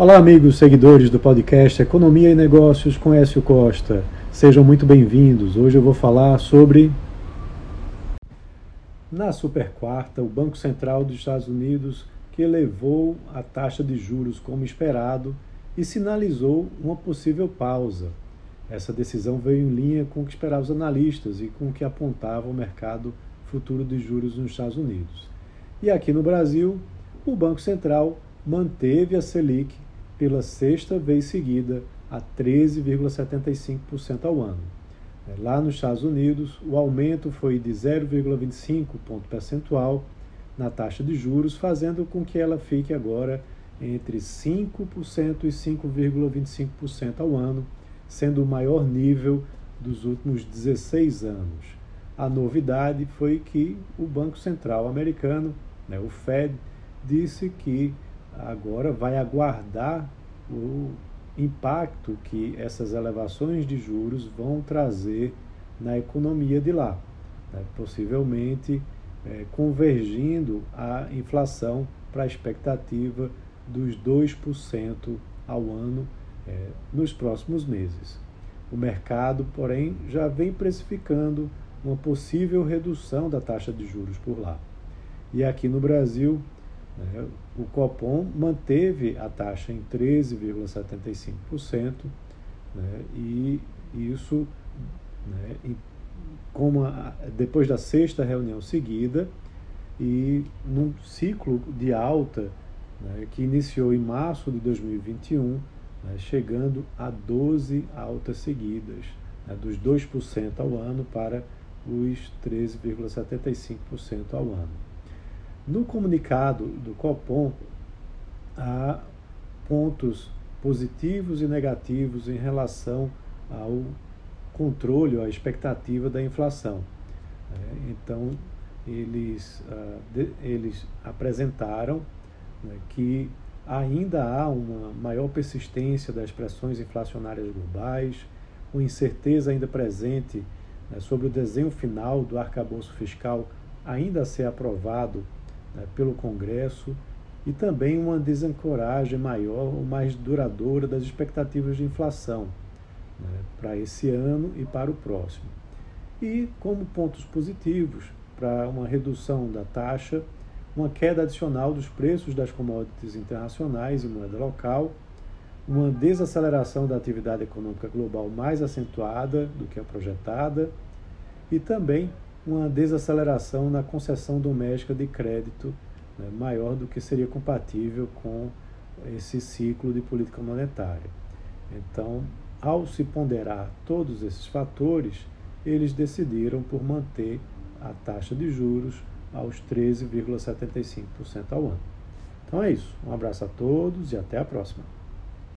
Olá, amigos seguidores do podcast Economia e Negócios com Écio Costa. Sejam muito bem-vindos. Hoje eu vou falar sobre. Na super quarta, o Banco Central dos Estados Unidos que elevou a taxa de juros como esperado e sinalizou uma possível pausa. Essa decisão veio em linha com o que esperavam os analistas e com o que apontava o mercado futuro de juros nos Estados Unidos. E aqui no Brasil, o Banco Central manteve a Selic pela sexta vez seguida a 13,75% ao ano. Lá nos Estados Unidos, o aumento foi de 0,25 ponto percentual na taxa de juros, fazendo com que ela fique agora entre 5% e 5,25% ao ano, sendo o maior nível dos últimos 16 anos. A novidade foi que o Banco Central americano, né, o Fed, disse que agora vai aguardar o impacto que essas elevações de juros vão trazer na economia de lá, né? possivelmente é, convergindo a inflação para a expectativa dos 2% ao ano é, nos próximos meses. O mercado, porém, já vem precificando uma possível redução da taxa de juros por lá. E aqui no Brasil, né, o Copom manteve a taxa em 13,75%, né, e isso, né, como a, depois da sexta reunião seguida, e num ciclo de alta né, que iniciou em março de 2021, né, chegando a 12 altas seguidas, né, dos 2% ao ano para os 13,75% ao ano. No comunicado do Copom, há pontos positivos e negativos em relação ao controle, à expectativa da inflação. É, então, eles, ah, eles apresentaram né, que ainda há uma maior persistência das pressões inflacionárias globais, uma incerteza ainda presente né, sobre o desenho final do arcabouço fiscal ainda a ser aprovado né, pelo Congresso e também uma desancoragem maior ou mais duradoura das expectativas de inflação né, para esse ano e para o próximo. E como pontos positivos para uma redução da taxa, uma queda adicional dos preços das commodities internacionais em moeda local, uma desaceleração da atividade econômica global mais acentuada do que a projetada e também uma desaceleração na concessão doméstica de crédito né, maior do que seria compatível com esse ciclo de política monetária. Então, ao se ponderar todos esses fatores, eles decidiram por manter a taxa de juros aos 13,75% ao ano. Então é isso. Um abraço a todos e até a próxima.